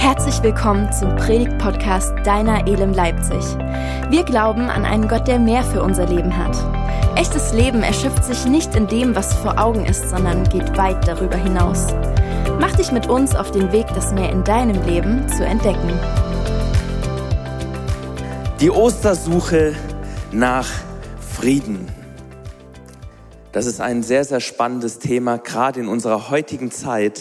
Herzlich willkommen zum Predigt-Podcast Deiner Elem Leipzig. Wir glauben an einen Gott, der mehr für unser Leben hat. Echtes Leben erschöpft sich nicht in dem, was vor Augen ist, sondern geht weit darüber hinaus. Mach dich mit uns auf den Weg, das mehr in deinem Leben zu entdecken. Die Ostersuche nach Frieden. Das ist ein sehr, sehr spannendes Thema, gerade in unserer heutigen Zeit.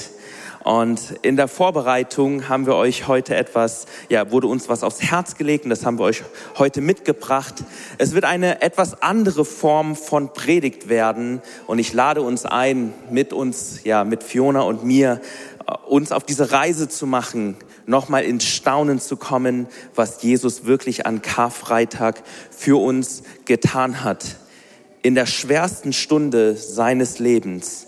Und in der Vorbereitung haben wir euch heute etwas, ja, wurde uns was aufs Herz gelegt und das haben wir euch heute mitgebracht. Es wird eine etwas andere Form von Predigt werden und ich lade uns ein, mit uns, ja, mit Fiona und mir, äh, uns auf diese Reise zu machen, nochmal ins Staunen zu kommen, was Jesus wirklich an Karfreitag für uns getan hat. In der schwersten Stunde seines Lebens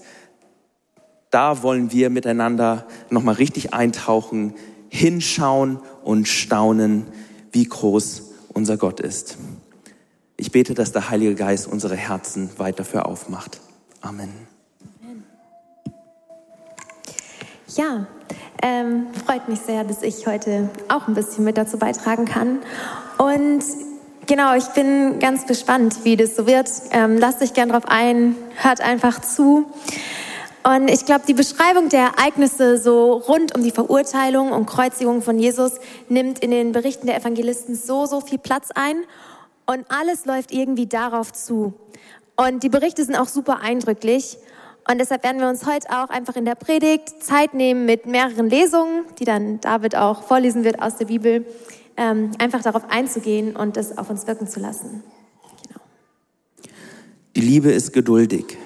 da wollen wir miteinander nochmal richtig eintauchen, hinschauen und staunen, wie groß unser Gott ist. Ich bete, dass der Heilige Geist unsere Herzen weit dafür aufmacht. Amen. Ja, ähm, freut mich sehr, dass ich heute auch ein bisschen mit dazu beitragen kann. Und genau, ich bin ganz gespannt, wie das so wird. Ähm, lasst euch gern drauf ein, hört einfach zu. Und ich glaube, die Beschreibung der Ereignisse so rund um die Verurteilung und Kreuzigung von Jesus nimmt in den Berichten der Evangelisten so, so viel Platz ein. Und alles läuft irgendwie darauf zu. Und die Berichte sind auch super eindrücklich. Und deshalb werden wir uns heute auch einfach in der Predigt Zeit nehmen mit mehreren Lesungen, die dann David auch vorlesen wird aus der Bibel, ähm, einfach darauf einzugehen und das auf uns wirken zu lassen. Genau. Die Liebe ist geduldig.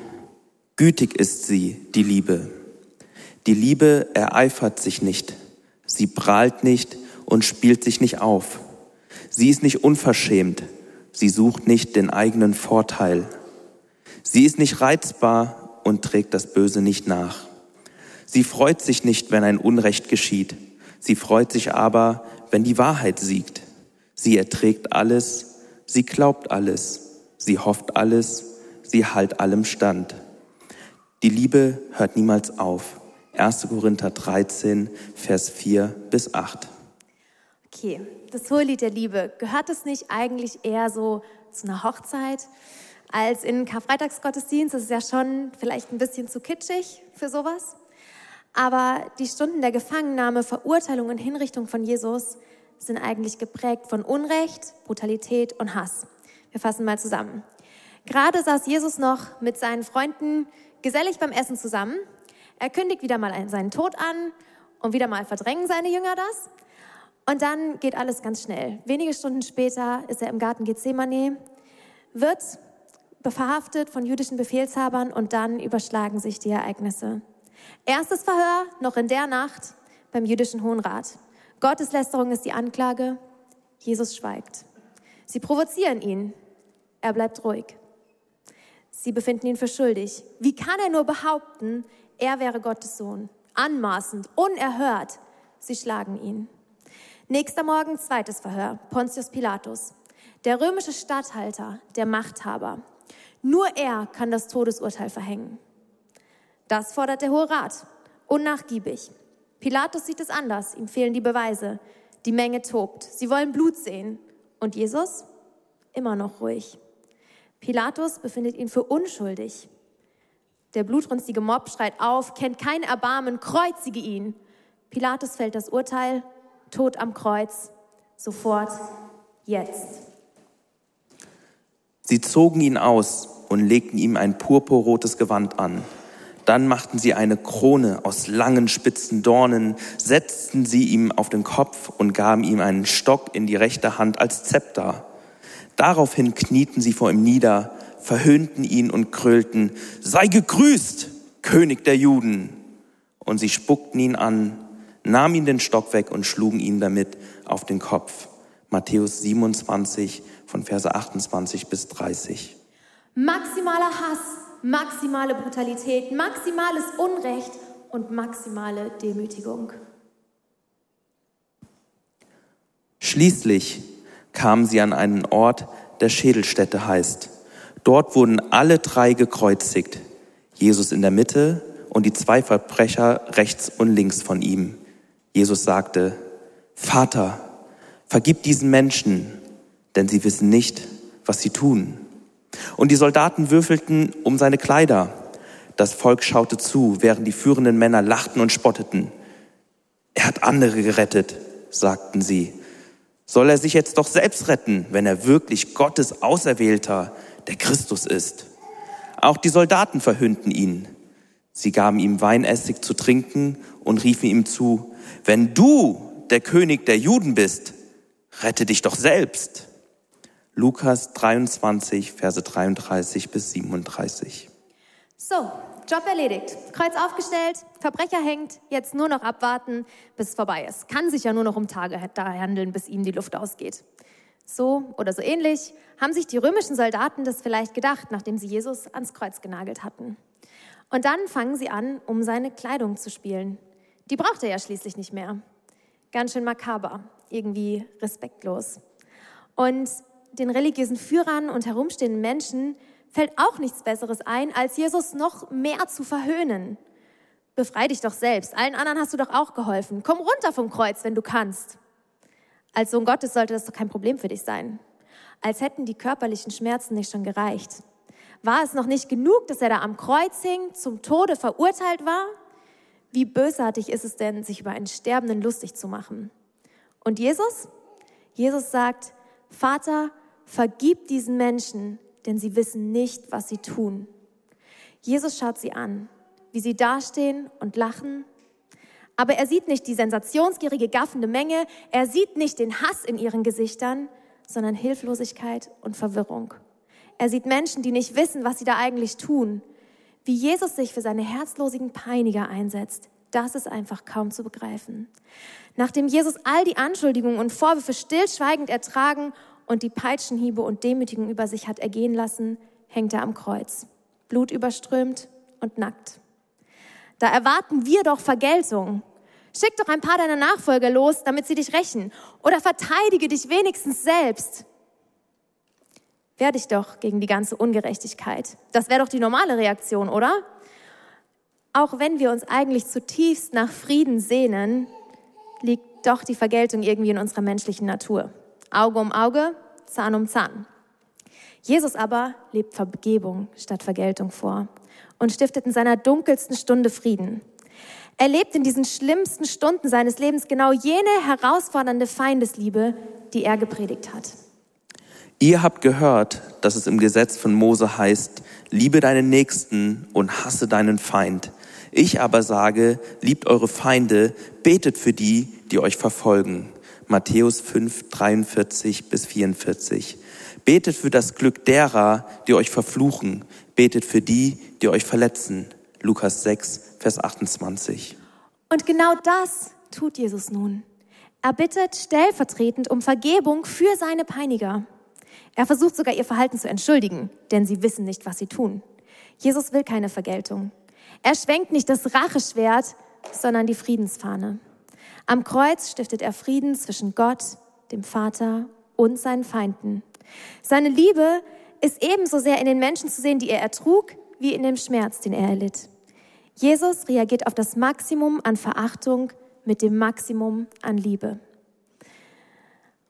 Gütig ist sie, die Liebe. Die Liebe ereifert sich nicht, sie prahlt nicht und spielt sich nicht auf. Sie ist nicht unverschämt, sie sucht nicht den eigenen Vorteil. Sie ist nicht reizbar und trägt das Böse nicht nach. Sie freut sich nicht, wenn ein Unrecht geschieht. Sie freut sich aber, wenn die Wahrheit siegt. Sie erträgt alles, sie glaubt alles, sie hofft alles, sie halt allem stand. Die Liebe hört niemals auf. 1. Korinther 13, Vers 4 bis 8. Okay, das Hohelied der Liebe, gehört es nicht eigentlich eher so zu einer Hochzeit als in Karfreitagsgottesdienst? Das ist ja schon vielleicht ein bisschen zu kitschig für sowas. Aber die Stunden der Gefangennahme, Verurteilung und Hinrichtung von Jesus sind eigentlich geprägt von Unrecht, Brutalität und Hass. Wir fassen mal zusammen. Gerade saß Jesus noch mit seinen Freunden gesellig beim Essen zusammen. Er kündigt wieder mal seinen Tod an und wieder mal verdrängen seine Jünger das. Und dann geht alles ganz schnell. Wenige Stunden später ist er im Garten Gethsemane, wird verhaftet von jüdischen Befehlshabern und dann überschlagen sich die Ereignisse. Erstes Verhör noch in der Nacht beim jüdischen Hohen Rat. Gotteslästerung ist die Anklage. Jesus schweigt. Sie provozieren ihn. Er bleibt ruhig. Sie befinden ihn für schuldig. Wie kann er nur behaupten, er wäre Gottes Sohn? Anmaßend, unerhört. Sie schlagen ihn. Nächster Morgen zweites Verhör. Pontius Pilatus. Der römische Statthalter, der Machthaber. Nur er kann das Todesurteil verhängen. Das fordert der Hohe Rat. Unnachgiebig. Pilatus sieht es anders. Ihm fehlen die Beweise. Die Menge tobt. Sie wollen Blut sehen. Und Jesus? Immer noch ruhig. Pilatus befindet ihn für unschuldig. Der blutrünstige Mob schreit auf, kennt kein Erbarmen, kreuzige ihn. Pilatus fällt das Urteil, Tod am Kreuz, sofort, jetzt. Sie zogen ihn aus und legten ihm ein purpurrotes Gewand an. Dann machten sie eine Krone aus langen spitzen Dornen, setzten sie ihm auf den Kopf und gaben ihm einen Stock in die rechte Hand als Zepter. Daraufhin knieten sie vor ihm nieder, verhöhnten ihn und krölten, sei gegrüßt, König der Juden. Und sie spuckten ihn an, nahmen ihn den Stock weg und schlugen ihn damit auf den Kopf. Matthäus 27 von Verse 28 bis 30. Maximaler Hass, maximale Brutalität, maximales Unrecht und maximale Demütigung. Schließlich kamen sie an einen Ort, der Schädelstätte heißt. Dort wurden alle drei gekreuzigt, Jesus in der Mitte und die zwei Verbrecher rechts und links von ihm. Jesus sagte, Vater, vergib diesen Menschen, denn sie wissen nicht, was sie tun. Und die Soldaten würfelten um seine Kleider. Das Volk schaute zu, während die führenden Männer lachten und spotteten. Er hat andere gerettet, sagten sie. Soll er sich jetzt doch selbst retten, wenn er wirklich Gottes Auserwählter, der Christus ist? Auch die Soldaten verhöhnten ihn. Sie gaben ihm Weinessig zu trinken und riefen ihm zu, wenn du der König der Juden bist, rette dich doch selbst. Lukas 23, Verse 33 bis 37. So, Job erledigt. Kreuz aufgestellt, Verbrecher hängt, jetzt nur noch abwarten, bis es vorbei ist. Kann sich ja nur noch um Tage handeln, bis ihm die Luft ausgeht. So oder so ähnlich haben sich die römischen Soldaten das vielleicht gedacht, nachdem sie Jesus ans Kreuz genagelt hatten. Und dann fangen sie an, um seine Kleidung zu spielen. Die braucht er ja schließlich nicht mehr. Ganz schön makaber, irgendwie respektlos. Und den religiösen Führern und herumstehenden Menschen fällt auch nichts Besseres ein, als Jesus noch mehr zu verhöhnen. Befrei dich doch selbst. Allen anderen hast du doch auch geholfen. Komm runter vom Kreuz, wenn du kannst. Als Sohn Gottes sollte das doch kein Problem für dich sein. Als hätten die körperlichen Schmerzen nicht schon gereicht. War es noch nicht genug, dass er da am Kreuz hing, zum Tode verurteilt war? Wie bösartig ist es denn, sich über einen Sterbenden lustig zu machen? Und Jesus? Jesus sagt, Vater, vergib diesen Menschen, denn sie wissen nicht, was sie tun. Jesus schaut sie an, wie sie dastehen und lachen. Aber er sieht nicht die sensationsgierige, gaffende Menge, er sieht nicht den Hass in ihren Gesichtern, sondern Hilflosigkeit und Verwirrung. Er sieht Menschen, die nicht wissen, was sie da eigentlich tun. Wie Jesus sich für seine herzlosigen Peiniger einsetzt, das ist einfach kaum zu begreifen. Nachdem Jesus all die Anschuldigungen und Vorwürfe stillschweigend ertragen und die Peitschenhiebe und Demütigung über sich hat ergehen lassen, hängt er am Kreuz, blutüberströmt und nackt. Da erwarten wir doch Vergeltung. Schick doch ein paar deiner Nachfolger los, damit sie dich rächen. Oder verteidige dich wenigstens selbst. Wehr dich doch gegen die ganze Ungerechtigkeit. Das wäre doch die normale Reaktion, oder? Auch wenn wir uns eigentlich zutiefst nach Frieden sehnen, liegt doch die Vergeltung irgendwie in unserer menschlichen Natur. Auge um Auge, Zahn um Zahn. Jesus aber lebt Vergebung statt Vergeltung vor und stiftet in seiner dunkelsten Stunde Frieden. Er lebt in diesen schlimmsten Stunden seines Lebens genau jene herausfordernde Feindesliebe, die er gepredigt hat. Ihr habt gehört, dass es im Gesetz von Mose heißt, liebe deinen Nächsten und hasse deinen Feind. Ich aber sage, liebt eure Feinde, betet für die, die euch verfolgen. Matthäus 5, 43 bis 44. Betet für das Glück derer, die euch verfluchen. Betet für die, die euch verletzen. Lukas 6, Vers 28. Und genau das tut Jesus nun. Er bittet stellvertretend um Vergebung für seine Peiniger. Er versucht sogar ihr Verhalten zu entschuldigen, denn sie wissen nicht, was sie tun. Jesus will keine Vergeltung. Er schwenkt nicht das Racheschwert, sondern die Friedensfahne. Am Kreuz stiftet er Frieden zwischen Gott, dem Vater und seinen Feinden. Seine Liebe ist ebenso sehr in den Menschen zu sehen, die er ertrug, wie in dem Schmerz, den er erlitt. Jesus reagiert auf das Maximum an Verachtung mit dem Maximum an Liebe.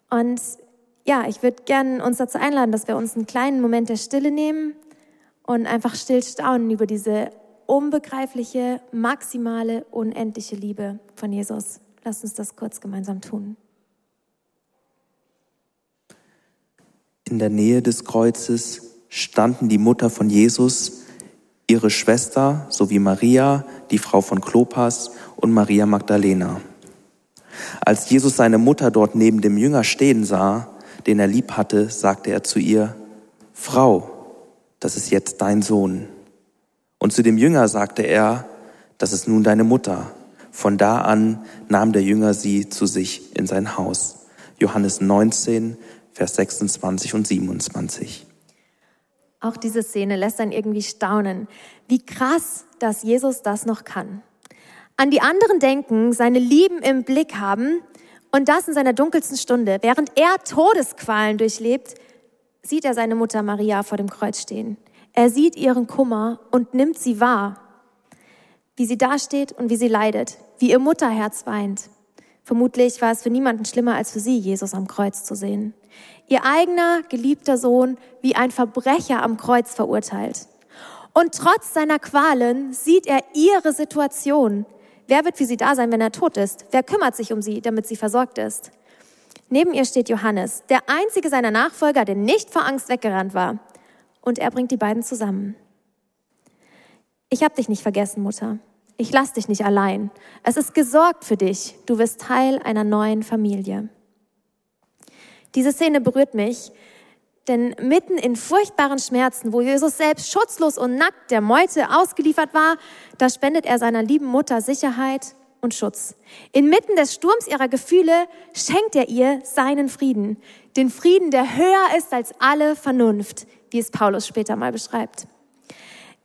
Und ja, ich würde gerne uns dazu einladen, dass wir uns einen kleinen Moment der Stille nehmen und einfach still staunen über diese unbegreifliche, maximale, unendliche Liebe von Jesus. Lass uns das kurz gemeinsam tun. In der Nähe des Kreuzes standen die Mutter von Jesus, ihre Schwester sowie Maria, die Frau von Klopas und Maria Magdalena. Als Jesus seine Mutter dort neben dem Jünger stehen sah, den er lieb hatte, sagte er zu ihr, Frau, das ist jetzt dein Sohn. Und zu dem Jünger sagte er, das ist nun deine Mutter. Von da an nahm der Jünger sie zu sich in sein Haus. Johannes 19, Vers 26 und 27. Auch diese Szene lässt dann irgendwie staunen, wie krass, dass Jesus das noch kann. An die anderen denken, seine Lieben im Blick haben und das in seiner dunkelsten Stunde. Während er Todesqualen durchlebt, sieht er seine Mutter Maria vor dem Kreuz stehen. Er sieht ihren Kummer und nimmt sie wahr wie sie dasteht und wie sie leidet, wie ihr Mutterherz weint. Vermutlich war es für niemanden schlimmer als für sie, Jesus am Kreuz zu sehen. Ihr eigener geliebter Sohn wie ein Verbrecher am Kreuz verurteilt. Und trotz seiner Qualen sieht er ihre Situation. Wer wird für sie da sein, wenn er tot ist? Wer kümmert sich um sie, damit sie versorgt ist? Neben ihr steht Johannes, der einzige seiner Nachfolger, der nicht vor Angst weggerannt war. Und er bringt die beiden zusammen. Ich habe dich nicht vergessen, Mutter. Ich lass dich nicht allein. Es ist gesorgt für dich. Du wirst Teil einer neuen Familie. Diese Szene berührt mich, denn mitten in furchtbaren Schmerzen, wo Jesus selbst schutzlos und nackt der Meute ausgeliefert war, da spendet er seiner lieben Mutter Sicherheit und Schutz. Inmitten des Sturms ihrer Gefühle schenkt er ihr seinen Frieden. Den Frieden, der höher ist als alle Vernunft, wie es Paulus später mal beschreibt.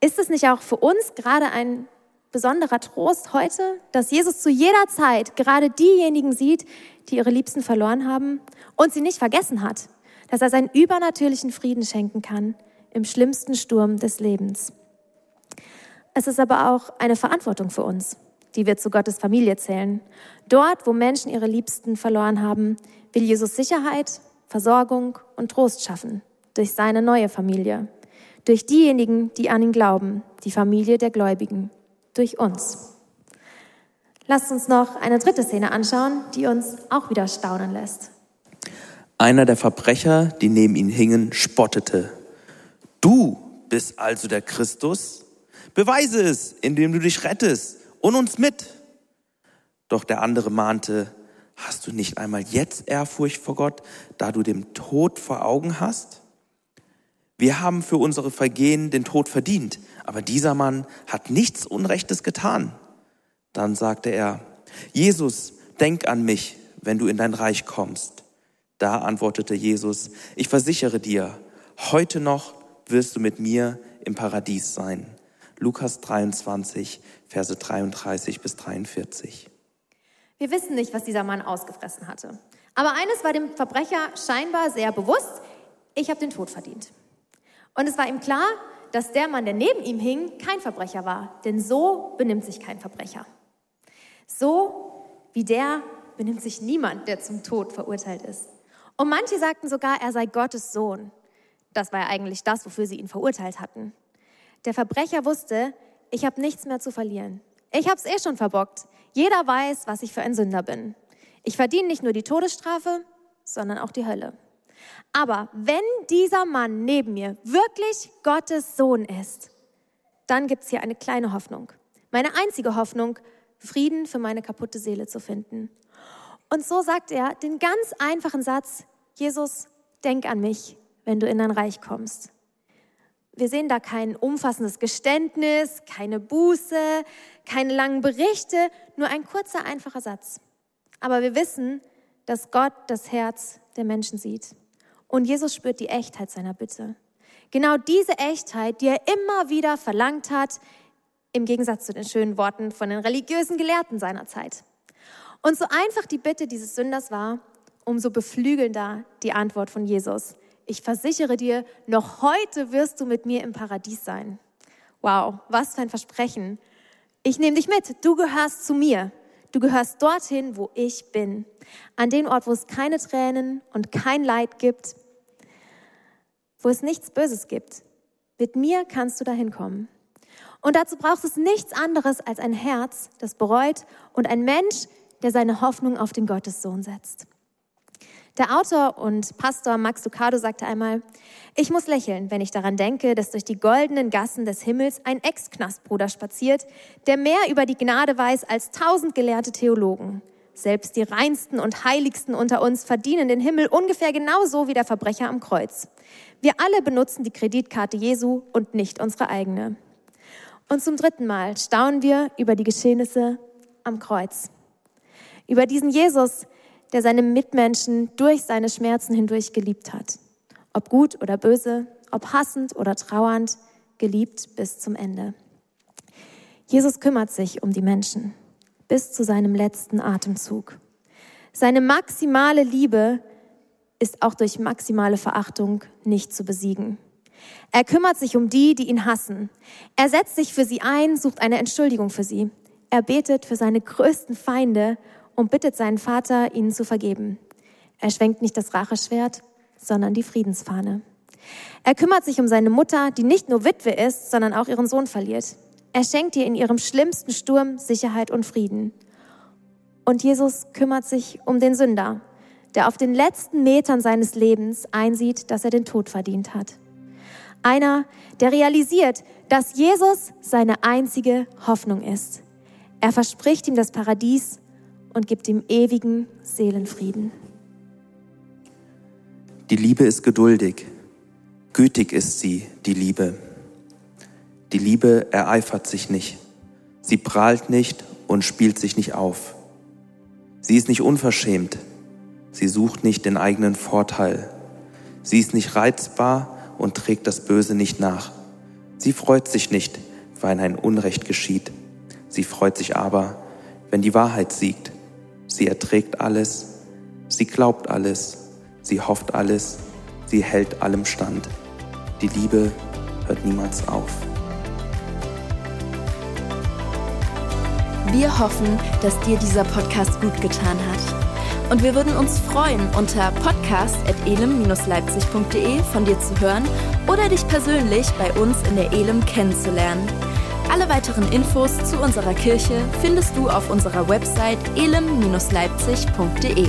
Ist es nicht auch für uns gerade ein besonderer Trost heute, dass Jesus zu jeder Zeit gerade diejenigen sieht, die ihre Liebsten verloren haben und sie nicht vergessen hat? dass er seinen übernatürlichen Frieden schenken kann im schlimmsten Sturm des Lebens. Es ist aber auch eine Verantwortung für uns, die wir zu Gottes Familie zählen. Dort, wo Menschen ihre Liebsten verloren haben, will Jesus Sicherheit, Versorgung und Trost schaffen durch seine neue Familie, durch diejenigen, die an ihn glauben, die Familie der Gläubigen, durch uns. Lasst uns noch eine dritte Szene anschauen, die uns auch wieder staunen lässt. Einer der Verbrecher, die neben ihm hingen, spottete. Du bist also der Christus? Beweise es, indem du dich rettest und uns mit. Doch der andere mahnte, hast du nicht einmal jetzt Ehrfurcht vor Gott, da du dem Tod vor Augen hast? Wir haben für unsere Vergehen den Tod verdient, aber dieser Mann hat nichts Unrechtes getan. Dann sagte er, Jesus, denk an mich, wenn du in dein Reich kommst. Da antwortete Jesus, ich versichere dir, heute noch wirst du mit mir im Paradies sein. Lukas 23, Verse 33 bis 43. Wir wissen nicht, was dieser Mann ausgefressen hatte. Aber eines war dem Verbrecher scheinbar sehr bewusst, ich habe den Tod verdient. Und es war ihm klar, dass der Mann, der neben ihm hing, kein Verbrecher war. Denn so benimmt sich kein Verbrecher. So wie der benimmt sich niemand, der zum Tod verurteilt ist. Und manche sagten sogar, er sei Gottes Sohn. Das war ja eigentlich das, wofür sie ihn verurteilt hatten. Der Verbrecher wusste, ich habe nichts mehr zu verlieren. Ich habe es eh schon verbockt. Jeder weiß, was ich für ein Sünder bin. Ich verdiene nicht nur die Todesstrafe, sondern auch die Hölle. Aber wenn dieser Mann neben mir wirklich Gottes Sohn ist, dann gibt es hier eine kleine Hoffnung. Meine einzige Hoffnung, Frieden für meine kaputte Seele zu finden. Und so sagt er den ganz einfachen Satz, Jesus, denk an mich, wenn du in dein Reich kommst. Wir sehen da kein umfassendes Geständnis, keine Buße, keine langen Berichte, nur ein kurzer, einfacher Satz. Aber wir wissen, dass Gott das Herz der Menschen sieht. Und Jesus spürt die Echtheit seiner Bitte. Genau diese Echtheit, die er immer wieder verlangt hat, im Gegensatz zu den schönen Worten von den religiösen Gelehrten seiner Zeit. Und so einfach die Bitte dieses Sünders war, umso beflügelnder die Antwort von Jesus. Ich versichere dir, noch heute wirst du mit mir im Paradies sein. Wow, was für ein Versprechen. Ich nehme dich mit, du gehörst zu mir. Du gehörst dorthin, wo ich bin. An den Ort, wo es keine Tränen und kein Leid gibt, wo es nichts Böses gibt. Mit mir kannst du dahin kommen. Und dazu braucht es nichts anderes als ein Herz, das bereut und ein Mensch, der seine Hoffnung auf den Gottessohn setzt. Der Autor und Pastor Max Lucado sagte einmal, ich muss lächeln, wenn ich daran denke, dass durch die goldenen Gassen des Himmels ein Ex-Knastbruder spaziert, der mehr über die Gnade weiß als tausend gelehrte Theologen. Selbst die reinsten und heiligsten unter uns verdienen den Himmel ungefähr genauso wie der Verbrecher am Kreuz. Wir alle benutzen die Kreditkarte Jesu und nicht unsere eigene. Und zum dritten Mal staunen wir über die Geschehnisse am Kreuz. Über diesen Jesus, der seine Mitmenschen durch seine Schmerzen hindurch geliebt hat. Ob gut oder böse, ob hassend oder trauernd, geliebt bis zum Ende. Jesus kümmert sich um die Menschen bis zu seinem letzten Atemzug. Seine maximale Liebe ist auch durch maximale Verachtung nicht zu besiegen. Er kümmert sich um die, die ihn hassen. Er setzt sich für sie ein, sucht eine Entschuldigung für sie. Er betet für seine größten Feinde und bittet seinen Vater, ihnen zu vergeben. Er schwenkt nicht das Racheschwert, sondern die Friedensfahne. Er kümmert sich um seine Mutter, die nicht nur Witwe ist, sondern auch ihren Sohn verliert. Er schenkt ihr in ihrem schlimmsten Sturm Sicherheit und Frieden. Und Jesus kümmert sich um den Sünder, der auf den letzten Metern seines Lebens einsieht, dass er den Tod verdient hat. Einer, der realisiert, dass Jesus seine einzige Hoffnung ist. Er verspricht ihm das Paradies und gibt ihm ewigen Seelenfrieden. Die Liebe ist geduldig, gütig ist sie, die Liebe. Die Liebe ereifert sich nicht, sie prahlt nicht und spielt sich nicht auf. Sie ist nicht unverschämt, sie sucht nicht den eigenen Vorteil. Sie ist nicht reizbar und trägt das Böse nicht nach. Sie freut sich nicht, wenn ein Unrecht geschieht. Sie freut sich aber, wenn die Wahrheit siegt. Sie erträgt alles, sie glaubt alles, sie hofft alles, sie hält allem stand. Die Liebe hört niemals auf. Wir hoffen, dass dir dieser Podcast gut getan hat. Und wir würden uns freuen, unter podcast.elem-leipzig.de von dir zu hören oder dich persönlich bei uns in der Elem kennenzulernen. Alle weiteren Infos zu unserer Kirche findest du auf unserer Website elem-leipzig.de.